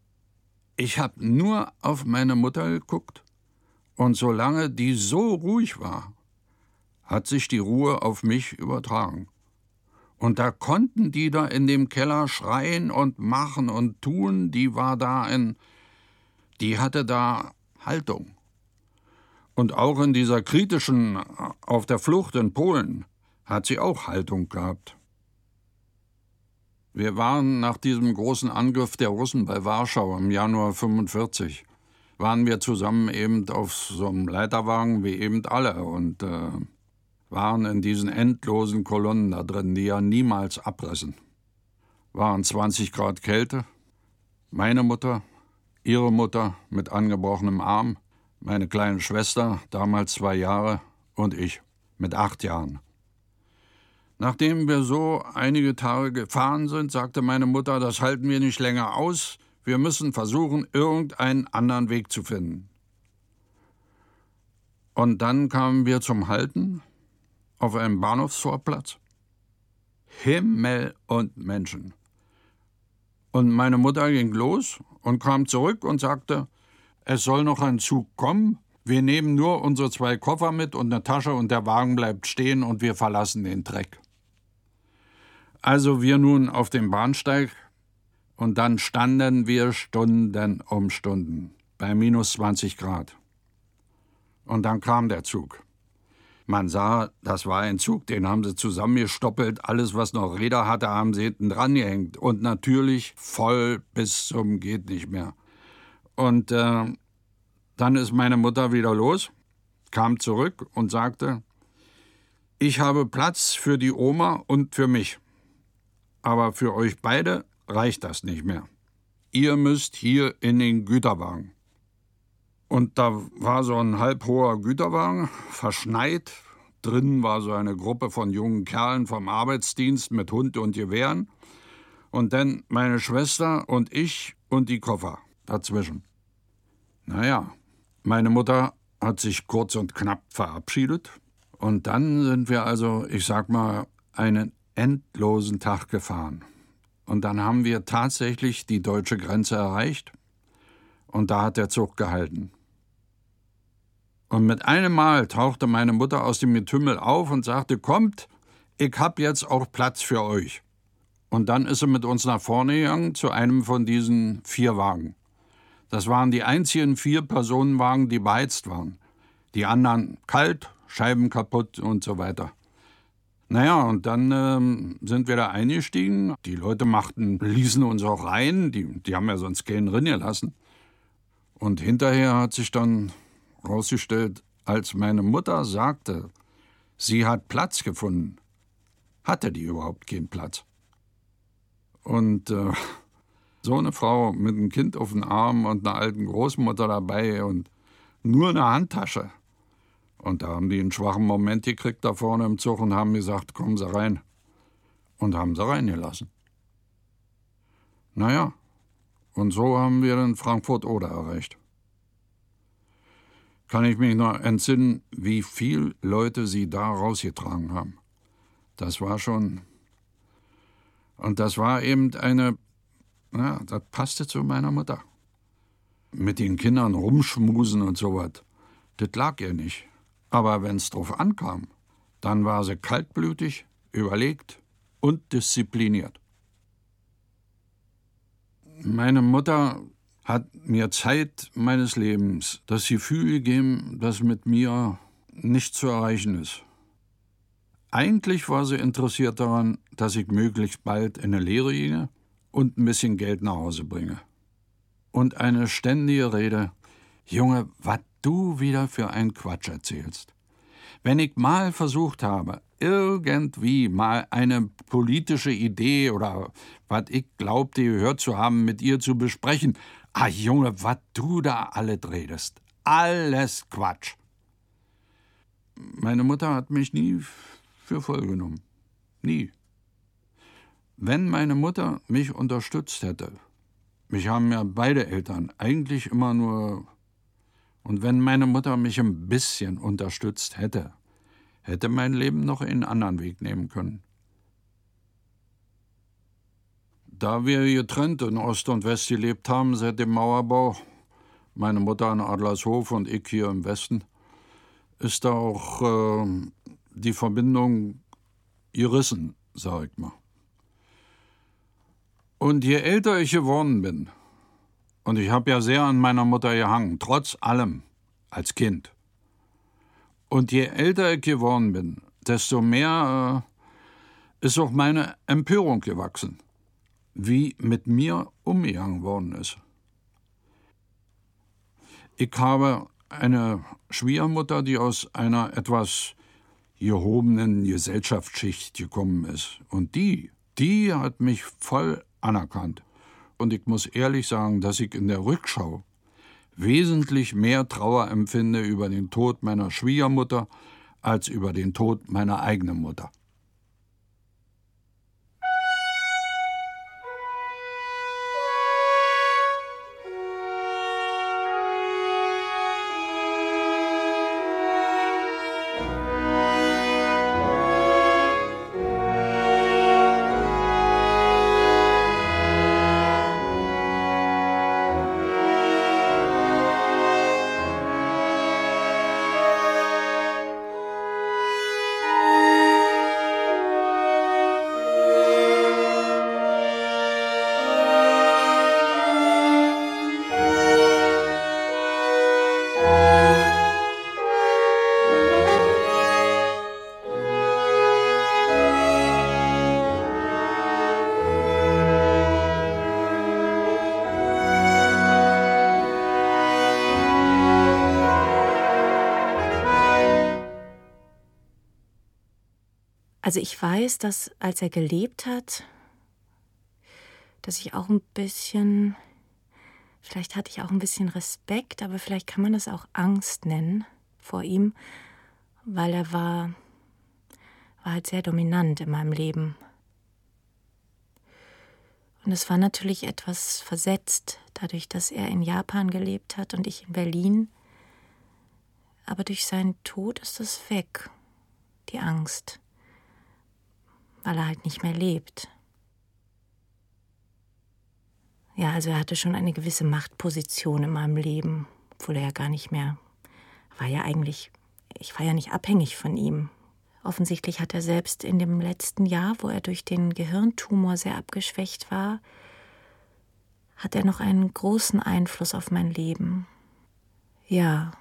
ich habe nur auf meine Mutter geguckt. Und solange die so ruhig war hat sich die Ruhe auf mich übertragen. Und da konnten die da in dem Keller schreien und machen und tun, die war da in, die hatte da Haltung. Und auch in dieser kritischen auf der Flucht in Polen hat sie auch Haltung gehabt. Wir waren nach diesem großen Angriff der Russen bei Warschau im Januar 45 waren wir zusammen eben auf so einem Leiterwagen wie eben alle und äh, waren in diesen endlosen Kolonnen da drin, die ja niemals abrissen. Waren 20 Grad Kälte. Meine Mutter, ihre Mutter mit angebrochenem Arm, meine kleine Schwester, damals zwei Jahre, und ich mit acht Jahren. Nachdem wir so einige Tage gefahren sind, sagte meine Mutter, das halten wir nicht länger aus, wir müssen versuchen, irgendeinen anderen Weg zu finden. Und dann kamen wir zum Halten auf einem Bahnhofsvorplatz. Himmel und Menschen. Und meine Mutter ging los und kam zurück und sagte, es soll noch ein Zug kommen, wir nehmen nur unsere zwei Koffer mit und eine Tasche und der Wagen bleibt stehen und wir verlassen den Dreck. Also wir nun auf dem Bahnsteig und dann standen wir Stunden um Stunden bei minus 20 Grad. Und dann kam der Zug. Man sah, das war ein Zug, den haben sie zusammengestoppelt. Alles, was noch Räder hatte, haben sie hinten dran gehängt. Und natürlich voll bis zum geht nicht mehr. Und äh, dann ist meine Mutter wieder los, kam zurück und sagte, ich habe Platz für die Oma und für mich. Aber für euch beide reicht das nicht mehr. Ihr müsst hier in den Güterwagen. Und da war so ein halbhoher Güterwagen, verschneit. Drinnen war so eine Gruppe von jungen Kerlen vom Arbeitsdienst mit Hund und Gewehren. Und dann meine Schwester und ich und die Koffer dazwischen. Naja, meine Mutter hat sich kurz und knapp verabschiedet. Und dann sind wir also, ich sag mal, einen endlosen Tag gefahren. Und dann haben wir tatsächlich die deutsche Grenze erreicht. Und da hat der Zug gehalten. Und mit einem Mal tauchte meine Mutter aus dem Getümmel auf und sagte: Kommt, ich hab jetzt auch Platz für euch. Und dann ist sie mit uns nach vorne gegangen zu einem von diesen vier Wagen. Das waren die einzigen vier Personenwagen, die beheizt waren. Die anderen kalt, Scheiben kaputt und so weiter. Naja, und dann ähm, sind wir da eingestiegen. Die Leute machten, ließen uns auch rein. Die, die haben ja sonst keinen drin gelassen. Und hinterher hat sich dann rausgestellt, als meine Mutter sagte, sie hat Platz gefunden, hatte die überhaupt keinen Platz. Und äh, so eine Frau mit einem Kind auf dem Arm und einer alten Großmutter dabei und nur eine Handtasche. Und da haben die einen schwachen Moment gekriegt da vorne im Zug und haben gesagt, kommen Sie rein. Und haben sie reingelassen. Naja, und so haben wir dann Frankfurt-Oder erreicht kann ich mich noch entsinnen, wie viel Leute sie da rausgetragen haben. Das war schon. Und das war eben eine. Ja, das passte zu meiner Mutter. Mit den Kindern rumschmusen und sowas. Das lag ihr nicht. Aber wenn's drauf ankam, dann war sie kaltblütig, überlegt und diszipliniert. Meine Mutter hat mir Zeit meines Lebens das Gefühl gegeben, dass mit mir nicht zu erreichen ist. Eigentlich war sie interessiert daran, dass ich möglichst bald in eine Lehre ginge und ein bisschen Geld nach Hause bringe. Und eine ständige Rede, Junge, was du wieder für ein Quatsch erzählst. Wenn ich mal versucht habe, irgendwie mal eine politische Idee oder was ich glaubte gehört zu haben, mit ihr zu besprechen, Ah, Junge, was du da alle redest. Alles Quatsch. Meine Mutter hat mich nie für voll genommen. Nie. Wenn meine Mutter mich unterstützt hätte, mich haben ja beide Eltern eigentlich immer nur. Und wenn meine Mutter mich ein bisschen unterstützt hätte, hätte mein Leben noch einen anderen Weg nehmen können. Da wir getrennt in Ost und West gelebt haben seit dem Mauerbau, meine Mutter in Adlershof und ich hier im Westen, ist da auch äh, die Verbindung gerissen, sag ich mal. Und je älter ich geworden bin, und ich habe ja sehr an meiner Mutter gehangen, trotz allem, als Kind. Und je älter ich geworden bin, desto mehr äh, ist auch meine Empörung gewachsen wie mit mir umgegangen worden ist. Ich habe eine Schwiegermutter, die aus einer etwas gehobenen Gesellschaftsschicht gekommen ist. Und die, die hat mich voll anerkannt. Und ich muss ehrlich sagen, dass ich in der Rückschau wesentlich mehr Trauer empfinde über den Tod meiner Schwiegermutter als über den Tod meiner eigenen Mutter. Also ich weiß, dass als er gelebt hat, dass ich auch ein bisschen, vielleicht hatte ich auch ein bisschen Respekt, aber vielleicht kann man das auch Angst nennen vor ihm, weil er war, war halt sehr dominant in meinem Leben. Und es war natürlich etwas versetzt, dadurch, dass er in Japan gelebt hat und ich in Berlin. Aber durch seinen Tod ist es weg, die Angst, weil er halt nicht mehr lebt. Ja, also er hatte schon eine gewisse Machtposition in meinem Leben, obwohl er ja gar nicht mehr war ja eigentlich, ich war ja nicht abhängig von ihm. Offensichtlich hat er selbst in dem letzten Jahr, wo er durch den Gehirntumor sehr abgeschwächt war, hat er noch einen großen Einfluss auf mein Leben. Ja,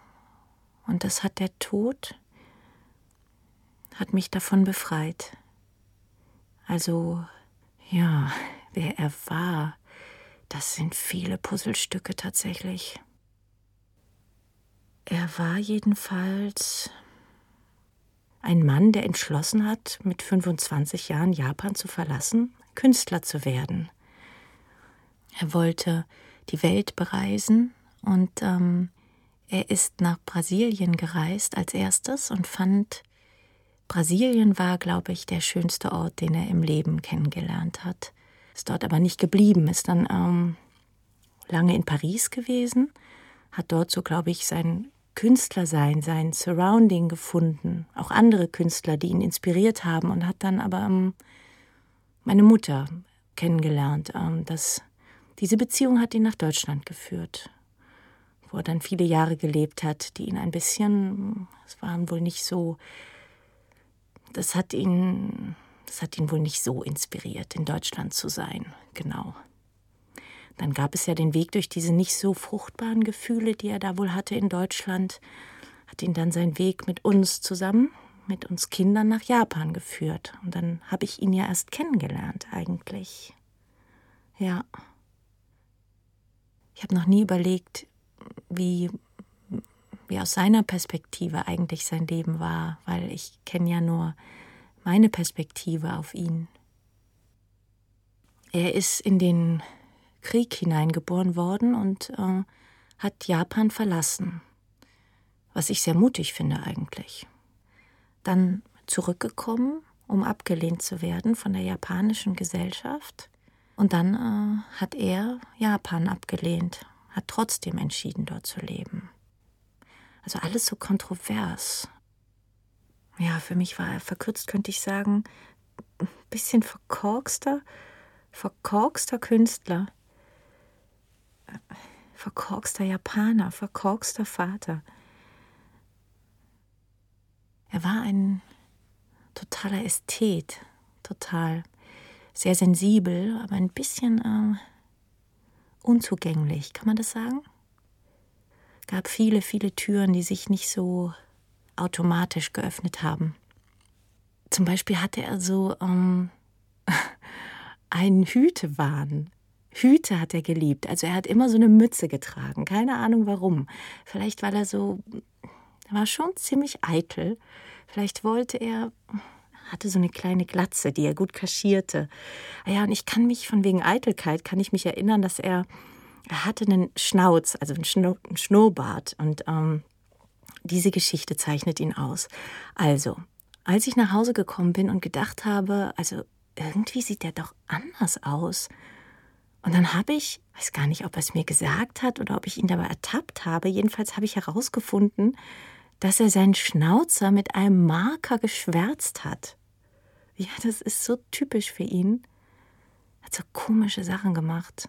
und das hat der Tod, hat mich davon befreit. Also, ja, wer er war, das sind viele Puzzlestücke tatsächlich. Er war jedenfalls ein Mann, der entschlossen hat, mit 25 Jahren Japan zu verlassen, Künstler zu werden. Er wollte die Welt bereisen und ähm, er ist nach Brasilien gereist als erstes und fand, Brasilien war, glaube ich, der schönste Ort, den er im Leben kennengelernt hat. Ist dort aber nicht geblieben, ist dann ähm, lange in Paris gewesen, hat dort so, glaube ich, sein Künstler sein, Surrounding gefunden, auch andere Künstler, die ihn inspiriert haben und hat dann aber ähm, meine Mutter kennengelernt. Ähm, das, diese Beziehung hat ihn nach Deutschland geführt, wo er dann viele Jahre gelebt hat, die ihn ein bisschen, es waren wohl nicht so, das hat ihn, das hat ihn wohl nicht so inspiriert, in Deutschland zu sein, genau. Dann gab es ja den Weg durch diese nicht so fruchtbaren Gefühle, die er da wohl hatte in Deutschland, hat ihn dann seinen Weg mit uns zusammen, mit uns Kindern nach Japan geführt. Und dann habe ich ihn ja erst kennengelernt eigentlich. Ja. Ich habe noch nie überlegt, wie, wie aus seiner Perspektive eigentlich sein Leben war, weil ich kenne ja nur meine Perspektive auf ihn. Er ist in den Krieg hineingeboren worden und äh, hat Japan verlassen. Was ich sehr mutig finde eigentlich. Dann zurückgekommen, um abgelehnt zu werden von der japanischen Gesellschaft. Und dann äh, hat er Japan abgelehnt, hat trotzdem entschieden, dort zu leben. Also alles so kontrovers. Ja, für mich war er verkürzt, könnte ich sagen, ein bisschen verkorkster, verkorkster Künstler, verkorkster Japaner, verkorkster Vater. Er war ein totaler Ästhet, total sehr sensibel, aber ein bisschen äh, unzugänglich, kann man das sagen? Gab viele, viele Türen, die sich nicht so automatisch geöffnet haben. Zum Beispiel hatte er so ähm, einen Hütewahn. Hüte hat er geliebt. Also er hat immer so eine Mütze getragen. Keine Ahnung warum. Vielleicht weil er so, er war schon ziemlich eitel. Vielleicht wollte er, hatte so eine kleine Glatze, die er gut kaschierte. Ah ja, und ich kann mich von wegen Eitelkeit, kann ich mich erinnern, dass er, er hatte einen Schnauz, also einen, Schnur, einen Schnurrbart. Und ähm, diese Geschichte zeichnet ihn aus. Also, als ich nach Hause gekommen bin und gedacht habe, also irgendwie sieht er doch anders aus. Und dann habe ich, weiß gar nicht, ob er es mir gesagt hat oder ob ich ihn dabei ertappt habe, jedenfalls habe ich herausgefunden, dass er seinen Schnauzer mit einem Marker geschwärzt hat. Ja, das ist so typisch für ihn. Er hat so komische Sachen gemacht.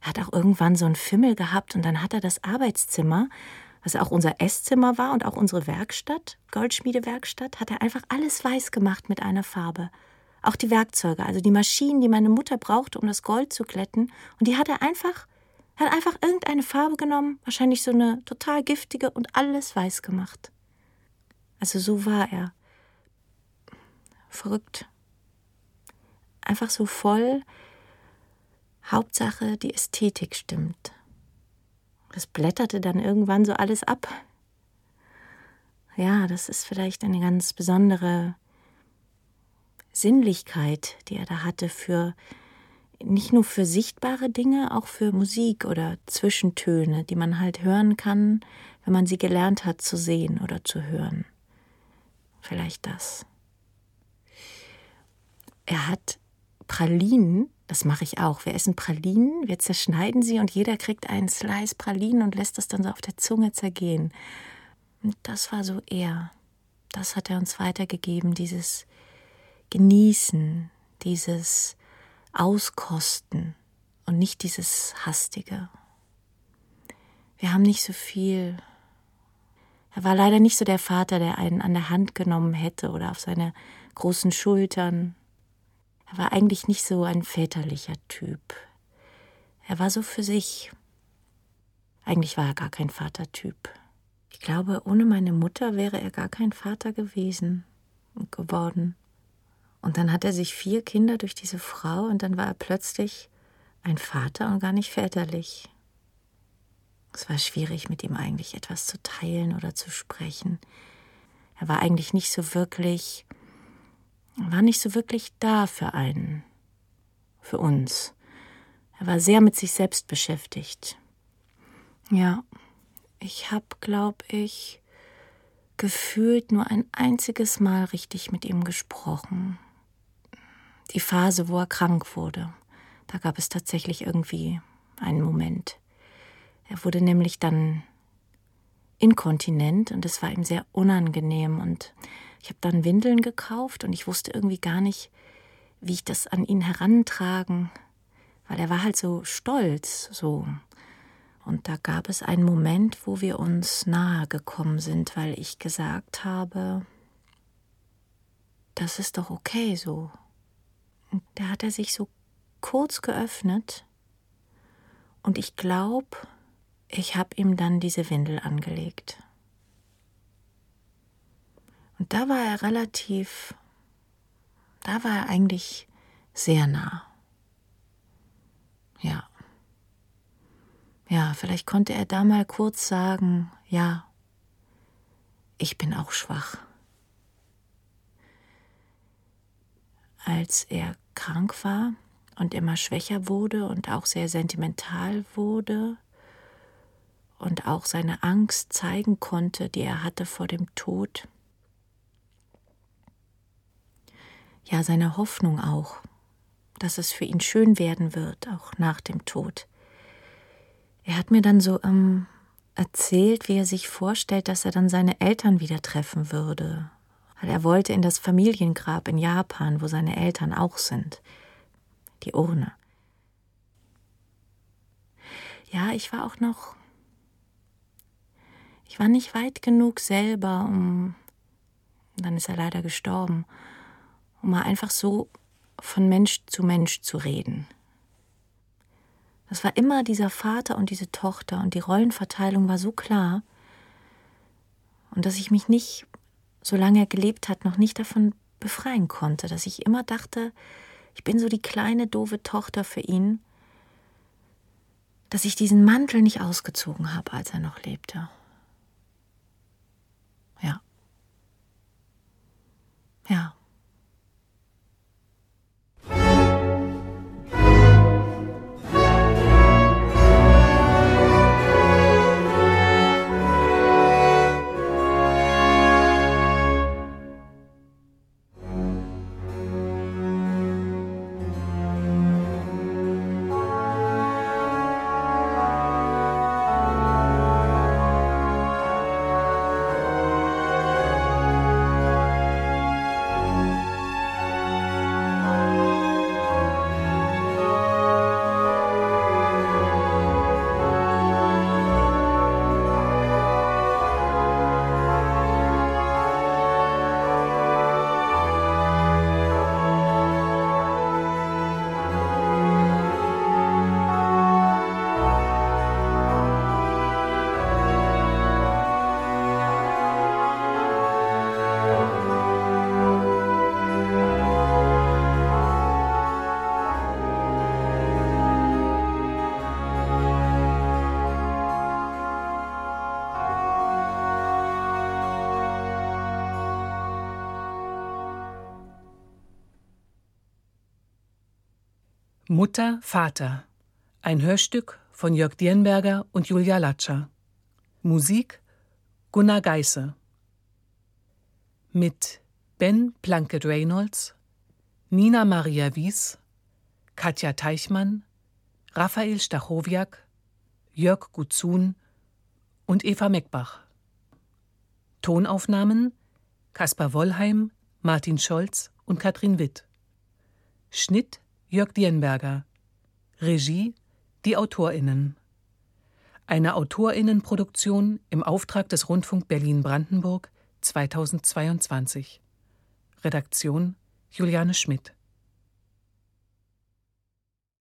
Er hat auch irgendwann so einen Fimmel gehabt und dann hat er das Arbeitszimmer, was auch unser Esszimmer war und auch unsere Werkstatt, Goldschmiedewerkstatt, hat er einfach alles weiß gemacht mit einer Farbe. Auch die Werkzeuge, also die Maschinen, die meine Mutter brauchte, um das Gold zu glätten. Und die hat er einfach, hat einfach irgendeine Farbe genommen, wahrscheinlich so eine total giftige und alles weiß gemacht. Also so war er. Verrückt. Einfach so voll. Hauptsache, die Ästhetik stimmt. Das blätterte dann irgendwann so alles ab. Ja, das ist vielleicht eine ganz besondere Sinnlichkeit, die er da hatte für nicht nur für sichtbare Dinge, auch für Musik oder Zwischentöne, die man halt hören kann, wenn man sie gelernt hat zu sehen oder zu hören. Vielleicht das. Er hat Pralinen, das mache ich auch. Wir essen Pralinen, wir zerschneiden sie und jeder kriegt einen Slice Pralinen und lässt das dann so auf der Zunge zergehen. Und das war so er. Das hat er uns weitergegeben, dieses Genießen, dieses Auskosten und nicht dieses Hastige. Wir haben nicht so viel. Er war leider nicht so der Vater, der einen an der Hand genommen hätte oder auf seine großen Schultern. Er war eigentlich nicht so ein väterlicher Typ. Er war so für sich. Eigentlich war er gar kein Vatertyp. Ich glaube, ohne meine Mutter wäre er gar kein Vater gewesen und geworden. Und dann hat er sich vier Kinder durch diese Frau und dann war er plötzlich ein Vater und gar nicht väterlich. Es war schwierig, mit ihm eigentlich etwas zu teilen oder zu sprechen. Er war eigentlich nicht so wirklich, war nicht so wirklich da für einen, für uns. Er war sehr mit sich selbst beschäftigt. Ja, ich habe, glaube ich, gefühlt nur ein einziges Mal richtig mit ihm gesprochen die Phase, wo er krank wurde. Da gab es tatsächlich irgendwie einen Moment. Er wurde nämlich dann inkontinent und es war ihm sehr unangenehm und ich habe dann Windeln gekauft und ich wusste irgendwie gar nicht, wie ich das an ihn herantragen, weil er war halt so stolz, so. Und da gab es einen Moment, wo wir uns nahe gekommen sind, weil ich gesagt habe, das ist doch okay so. Da hat er sich so kurz geöffnet und ich glaube, ich habe ihm dann diese Windel angelegt. Und da war er relativ, da war er eigentlich sehr nah. Ja. Ja, vielleicht konnte er da mal kurz sagen, ja, ich bin auch schwach. als er krank war und immer schwächer wurde und auch sehr sentimental wurde und auch seine Angst zeigen konnte, die er hatte vor dem Tod. Ja, seine Hoffnung auch, dass es für ihn schön werden wird, auch nach dem Tod. Er hat mir dann so ähm, erzählt, wie er sich vorstellt, dass er dann seine Eltern wieder treffen würde weil er wollte in das Familiengrab in Japan, wo seine Eltern auch sind. Die Urne. Ja, ich war auch noch. Ich war nicht weit genug selber, um. Dann ist er leider gestorben, um mal einfach so von Mensch zu Mensch zu reden. Das war immer dieser Vater und diese Tochter und die Rollenverteilung war so klar und dass ich mich nicht solange er gelebt hat, noch nicht davon befreien konnte, dass ich immer dachte, ich bin so die kleine, doofe Tochter für ihn, dass ich diesen Mantel nicht ausgezogen habe, als er noch lebte. Ja. Ja. Mutter, Vater. Ein Hörstück von Jörg Dienberger und Julia Latscher. Musik Gunnar Geisse. Mit Ben Plunkett Reynolds, Nina Maria Wies, Katja Teichmann, Raphael Stachowiak, Jörg Guzun und Eva Meckbach. Tonaufnahmen Kaspar Wollheim, Martin Scholz und Katrin Witt. Schnitt Jörg Dienberger. Regie die AutorInnen. Eine AutorInnenproduktion im Auftrag des Rundfunk Berlin-Brandenburg 2022. Redaktion Juliane Schmidt